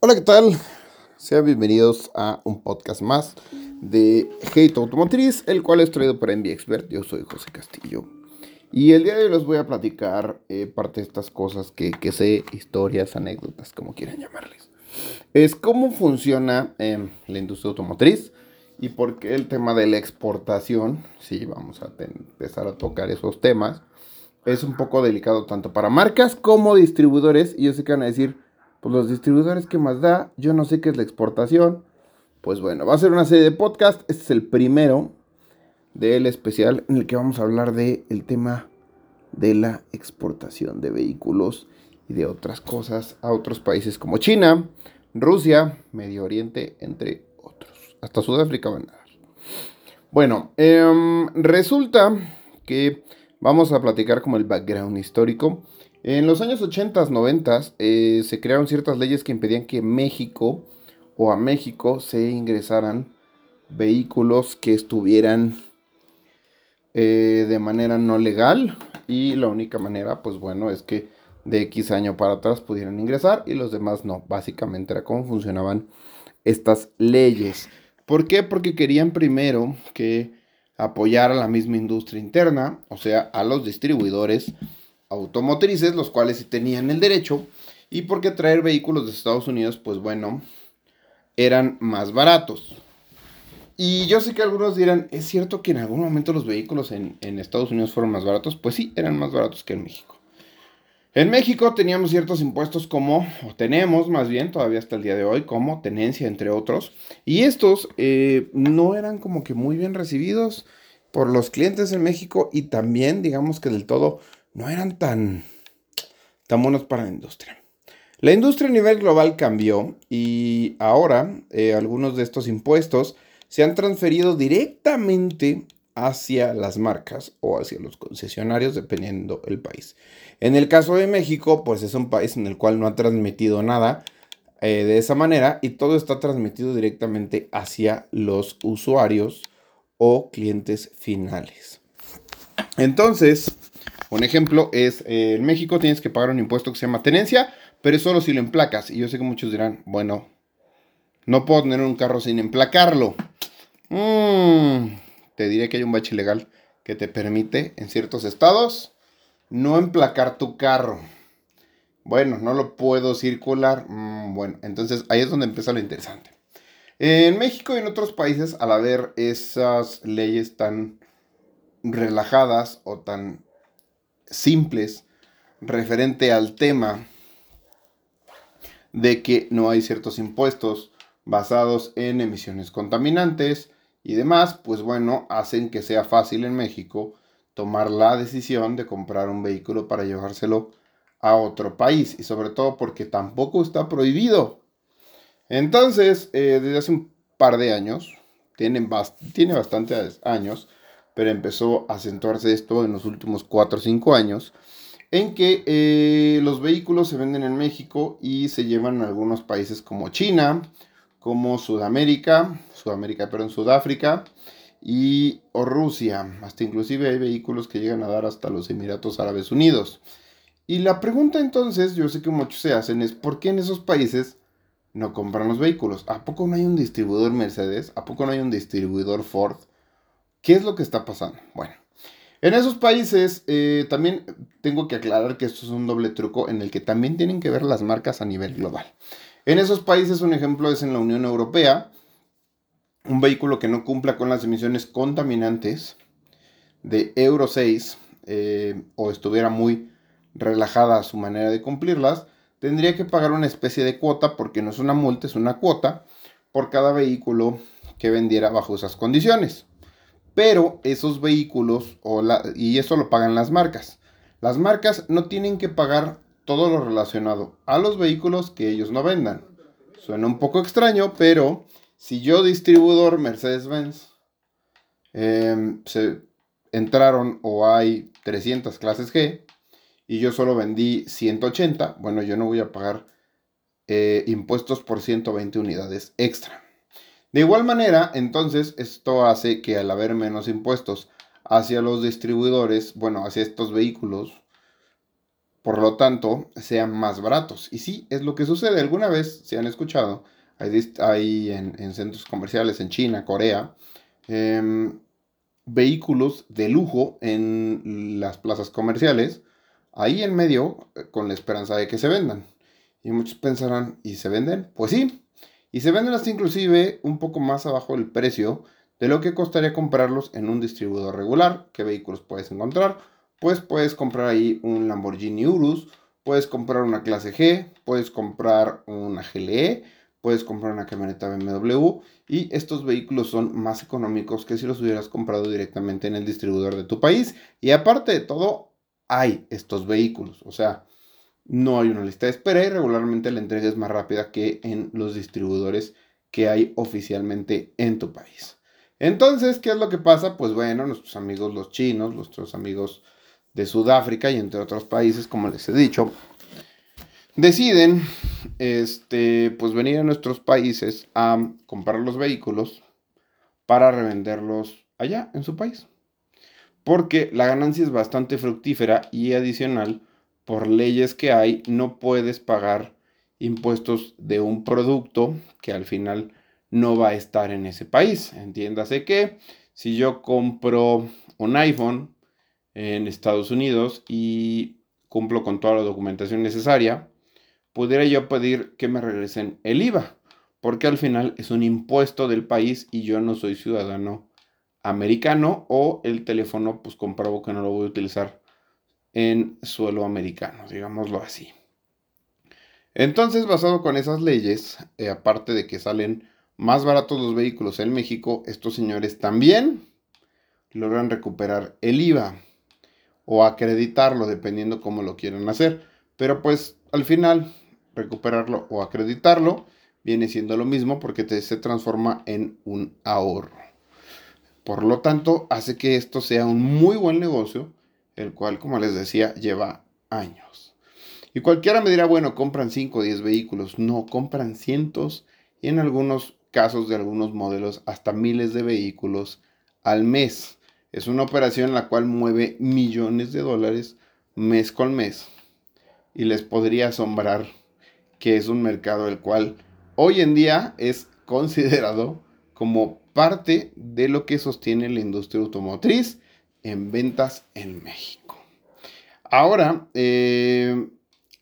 Hola, ¿qué tal? Sean bienvenidos a un podcast más de Hate Automotriz, el cual es traído por Envy Expert. Yo soy José Castillo. Y el día de hoy les voy a platicar eh, parte de estas cosas que, que, sé, historias, anécdotas, como quieran llamarles. Es cómo funciona eh, la industria automotriz y por qué el tema de la exportación, sí, vamos a empezar a tocar esos temas, es un poco delicado tanto para marcas como distribuidores. Y yo sé que van a decir, pues los distribuidores, ¿qué más da? Yo no sé qué es la exportación. Pues bueno, va a ser una serie de podcast. Este es el primero del especial en el que vamos a hablar del el tema de la exportación de vehículos y de otras cosas a otros países como China, Rusia, Medio Oriente, entre otros. Hasta Sudáfrica van a dar. Bueno, eh, resulta que vamos a platicar como el background histórico. En los años 80, 90 eh, se crearon ciertas leyes que impedían que México o a México se ingresaran vehículos que estuvieran eh, de manera no legal y la única manera pues bueno es que de X año para atrás pudieran ingresar y los demás no. Básicamente era cómo funcionaban estas leyes. ¿Por qué? Porque querían primero que apoyara la misma industria interna, o sea, a los distribuidores automotrices, los cuales sí tenían el derecho, y porque traer vehículos de Estados Unidos, pues bueno, eran más baratos. Y yo sé que algunos dirán, ¿es cierto que en algún momento los vehículos en, en, Estados Unidos fueron más baratos? Pues sí, eran más baratos que en México. En México teníamos ciertos impuestos como, o tenemos más bien todavía hasta el día de hoy, como tenencia, entre otros. Y estos eh, no eran como que muy bien recibidos por los clientes en México y también digamos que del todo no eran tan, tan buenos para la industria. La industria a nivel global cambió y ahora eh, algunos de estos impuestos se han transferido directamente hacia las marcas o hacia los concesionarios, dependiendo el país. En el caso de México, pues es un país en el cual no ha transmitido nada eh, de esa manera y todo está transmitido directamente hacia los usuarios o clientes finales. Entonces, un ejemplo es, eh, en México tienes que pagar un impuesto que se llama tenencia, pero es solo si lo emplacas. Y yo sé que muchos dirán, bueno, no puedo tener un carro sin emplacarlo. Mm, te diré que hay un bache legal que te permite en ciertos estados no emplacar tu carro. Bueno, no lo puedo circular. Mm, bueno, entonces ahí es donde empieza lo interesante. En México y en otros países, al haber esas leyes tan relajadas o tan simples referente al tema de que no hay ciertos impuestos basados en emisiones contaminantes y demás, pues bueno, hacen que sea fácil en México tomar la decisión de comprar un vehículo para llevárselo a otro país y sobre todo porque tampoco está prohibido. Entonces, eh, desde hace un par de años, tiene, tiene bastantes años, pero empezó a acentuarse esto en los últimos 4 o 5 años, en que eh, los vehículos se venden en México y se llevan a algunos países como China, como Sudamérica, Sudamérica, pero en Sudáfrica y o Rusia, hasta inclusive hay vehículos que llegan a dar hasta los Emiratos Árabes Unidos. Y la pregunta entonces, yo sé que muchos se hacen, es ¿por qué en esos países no compran los vehículos? ¿A poco no hay un distribuidor Mercedes? ¿A poco no hay un distribuidor Ford? ¿Qué es lo que está pasando? Bueno, en esos países eh, también tengo que aclarar que esto es un doble truco en el que también tienen que ver las marcas a nivel global. En esos países un ejemplo es en la Unión Europea, un vehículo que no cumpla con las emisiones contaminantes de Euro 6 eh, o estuviera muy relajada su manera de cumplirlas, tendría que pagar una especie de cuota, porque no es una multa, es una cuota, por cada vehículo que vendiera bajo esas condiciones. Pero esos vehículos, y eso lo pagan las marcas. Las marcas no tienen que pagar todo lo relacionado a los vehículos que ellos no vendan. Suena un poco extraño, pero si yo distribuidor Mercedes-Benz em, se entraron o hay 300 clases G y yo solo vendí 180, bueno, yo no voy a pagar eh, impuestos por 120 unidades extra. De igual manera, entonces, esto hace que al haber menos impuestos hacia los distribuidores, bueno, hacia estos vehículos, por lo tanto, sean más baratos. Y sí, es lo que sucede. Alguna vez, si han escuchado, hay, en, centros comerciales en China, Corea, em, vehículos de lujo en las plazas comerciales, ahí en medio, eh, con la esperanza de que se vendan. Y muchos pensarán, ¿y se venden? Pues sí. Y se venden hasta inclusive un poco más abajo del precio de lo que costaría comprarlos en un distribuidor regular. ¿Qué vehículos puedes encontrar? Pues puedes comprar ahí un Lamborghini Urus, puedes comprar una clase G, puedes comprar una GLE, puedes comprar una camioneta BMW y estos vehículos son más económicos que si los hubieras comprado directamente en el distribuidor de tu país. Y aparte de todo, hay estos vehículos, o sea, no hay una lista de espera y regularmente la entrega es más rápida que en los distribuidores que hay oficialmente en tu país. Entonces, ¿qué es lo que pasa? Pues bueno, nuestros amigos los chinos, nuestros amigos de Sudáfrica y entre otros países, como les he dicho, deciden este, pues venir a nuestros países a comprar los vehículos para revenderlos allá en su país. Porque la ganancia es bastante fructífera y adicional, por leyes que hay, no puedes pagar impuestos de un producto que al final no va a estar en ese país. Entiéndase que si yo compro un iPhone en Estados Unidos y cumplo con toda la documentación necesaria, pudiera yo pedir que me regresen el IVA, porque al final es un impuesto del país y yo no soy ciudadano americano o el teléfono pues compruebo que no lo voy a utilizar en suelo americano, digámoslo así. Entonces, basado con esas leyes, eh, aparte de que salen más baratos los vehículos en México, estos señores también logran recuperar el IVA o acreditarlo, dependiendo cómo lo quieran hacer. Pero pues al final, recuperarlo o acreditarlo viene siendo lo mismo porque se transforma en un ahorro. Por lo tanto, hace que esto sea un muy buen negocio, el cual, como les decía, lleva años. Y cualquiera me dirá, bueno, compran 5 o 10 vehículos. No, compran cientos y en algunos casos de algunos modelos hasta miles de vehículos al mes. Es una operación en la cual mueve millones de dólares mes con mes. Y les podría asombrar que es un mercado el cual hoy en día es considerado como parte de lo que sostiene la industria automotriz en ventas en México. Ahora, eh,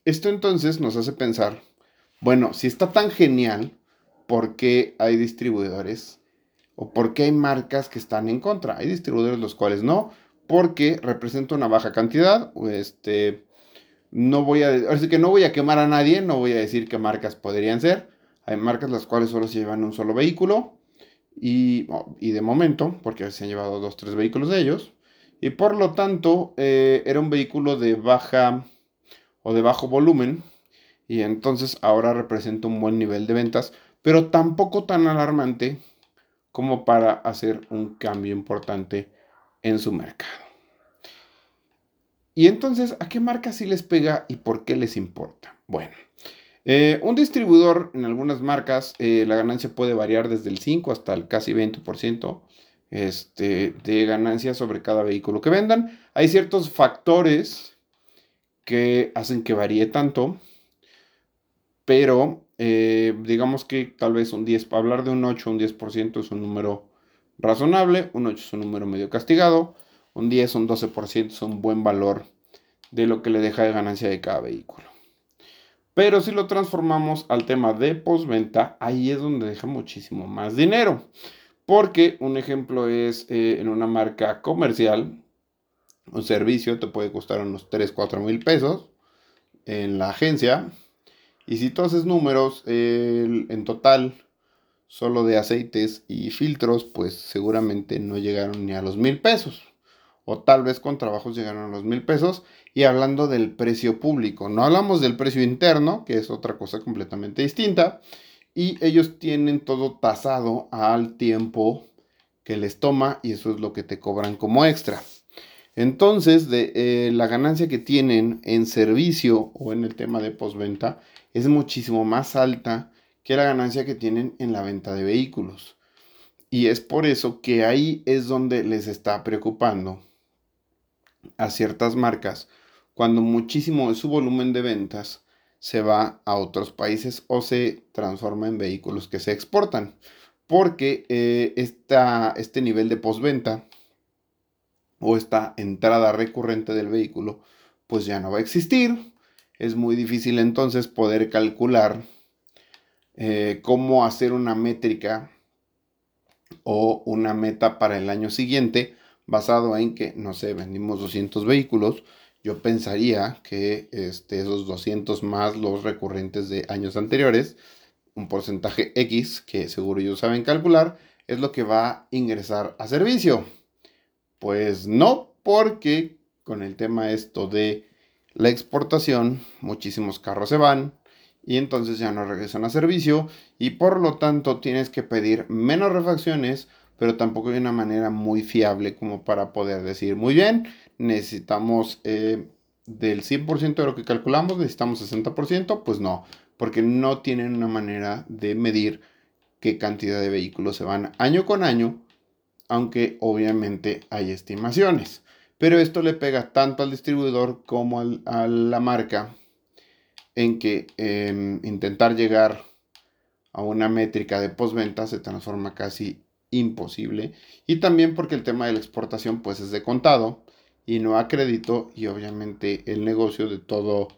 esto entonces nos hace pensar, bueno, si está tan genial, ¿por qué hay distribuidores o por qué hay marcas que están en contra. Hay distribuidores los cuales no, porque representa una baja cantidad. Este, no voy a, así que no voy a quemar a nadie, no voy a decir qué marcas podrían ser. Hay marcas las cuales solo se llevan un solo vehículo y, y de momento, porque se han llevado dos, tres vehículos de ellos. Y por lo tanto, eh, era un vehículo de baja o de bajo volumen. Y entonces ahora representa un buen nivel de ventas, pero tampoco tan alarmante como para hacer un cambio importante en su mercado. Y entonces, ¿a qué marca sí les pega y por qué les importa? Bueno, eh, un distribuidor en algunas marcas, eh, la ganancia puede variar desde el 5 hasta el casi 20% este, de ganancia sobre cada vehículo que vendan. Hay ciertos factores que hacen que varíe tanto, pero eh, digamos que tal vez un 10, para hablar de un 8, un 10% es un número razonable, un 8 es un número medio castigado, un 10, un 12% es un buen valor de lo que le deja de ganancia de cada vehículo. Pero si lo transformamos al tema de postventa, ahí es donde deja muchísimo más dinero. Porque un ejemplo es eh, en una marca comercial, un servicio te puede costar unos 3, 4 mil pesos en la agencia y si tú haces números, en total, solo de aceites y filtros, pues seguramente no llegaron ni a los mil pesos. O tal vez con trabajos llegaron a los mil pesos. Y hablando del precio público, no hablamos del precio interno, que es otra cosa completamente distinta. Y ellos tienen todo tasado al tiempo que les toma y eso es lo que te cobran como extra. Entonces, de eh, la ganancia que tienen en servicio o en el tema de postventa es muchísimo más alta que la ganancia que tienen en la venta de vehículos. Y es por eso que ahí es donde les está preocupando a ciertas marcas cuando muchísimo de su volumen de ventas se va a otros países o se transforma en vehículos que se exportan. Porque eh, este nivel de postventa o esta entrada recurrente del vehículo pues ya no va a existir. Es muy difícil entonces poder calcular eh, cómo hacer una métrica o una meta para el año siguiente basado en que, no sé, vendimos 200 vehículos, yo pensaría que este, esos 200 más los recurrentes de años anteriores, un porcentaje X, que seguro ellos saben calcular, es lo que va a ingresar a servicio. Pues no, porque con el tema esto de la exportación, muchísimos carros se van y entonces ya no regresan a servicio y por lo tanto tienes que pedir menos refacciones, pero tampoco hay una manera muy fiable como para poder decir, muy bien, necesitamos eh, del 100% de lo que calculamos, necesitamos 60%, pues no, porque no tienen una manera de medir qué cantidad de vehículos se van año con año, aunque obviamente hay estimaciones. Pero esto le pega tanto al distribuidor como a la marca en que em, intentar llegar a una métrica de postventa se transforma casi imposible. Y también porque el tema de la exportación pues es de contado y no a crédito y obviamente el negocio de todo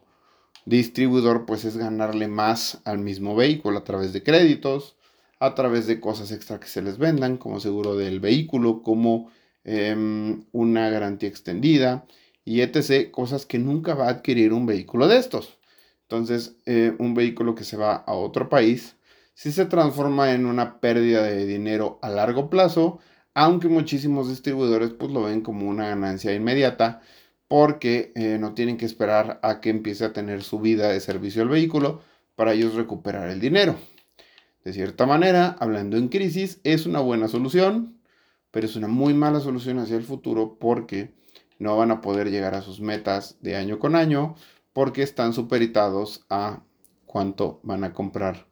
distribuidor pues es ganarle más al mismo vehículo a través de créditos, a través de cosas extra que se les vendan como seguro del vehículo, como em, una garantía extendida y etc. Cosas que nunca va a adquirir un vehículo de estos. Entonces, eh, un vehículo que se va a otro país, si se transforma en una pérdida de dinero a largo plazo aunque muchísimos distribuidores pues lo ven como una ganancia inmediata porque eh, no tienen que esperar a que empiece a tener su vida de servicio el vehículo para ellos recuperar el dinero. De cierta manera, hablando en crisis, es una buena solución, pero es una muy mala solución hacia el futuro porque no van a poder llegar a sus metas de año con año porque están superitados a cuánto van a comprar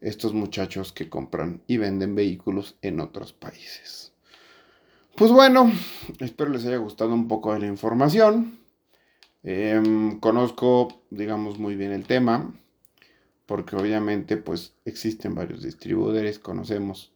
estos muchachos que compran y venden vehículos en otros países. Pues bueno, espero les haya gustado un poco de la información. Em, conozco, digamos, muy bien el tema, porque obviamente pues existen varios distribuidores, conocemos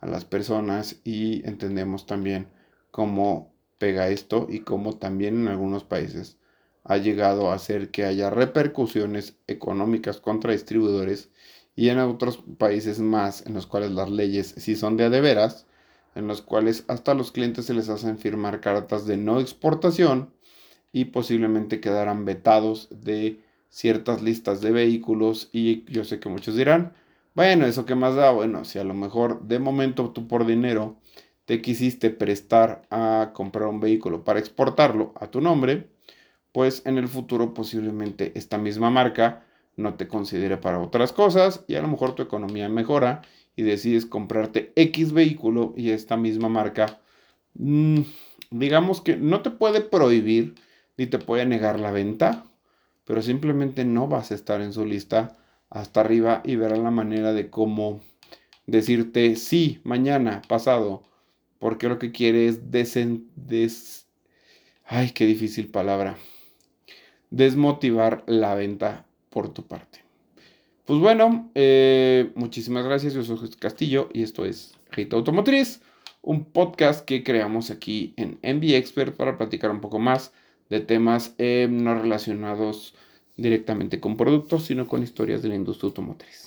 a las personas y entendemos también cómo pega esto y cómo también en algunos países ha llegado a hacer que haya repercusiones económicas contra distribuidores y en otros países más en los cuales las leyes sí son de a de veras en los cuales hasta los clientes se les hacen firmar cartas de no exportación y posiblemente quedarán vetados de ciertas listas de vehículos y yo sé que muchos dirán, bueno, eso que más da, bueno, si a lo mejor de momento tú por dinero te quisiste prestar a comprar un vehículo para exportarlo a tu nombre, pues en el futuro posiblemente esta misma marca no te considere para otras cosas y a lo mejor tu economía mejora y decides comprarte X vehículo y esta misma marca, mm, digamos que no te puede prohibir ni te puede negar la venta, pero simplemente no vas a estar en su lista hasta arriba y verán la manera de cómo decirte sí, mañana, pasado, porque lo que quiere es desen des ay, qué difícil palabra. Desmotivar la venta por tu parte. Pues bueno, eh, muchísimas gracias. Yo soy José Castillo y esto es Hate Automotriz, un podcast que creamos aquí en MB Expert para platicar un poco más de temas eh, no relacionados directamente con productos, sino con historias de la industria automotriz.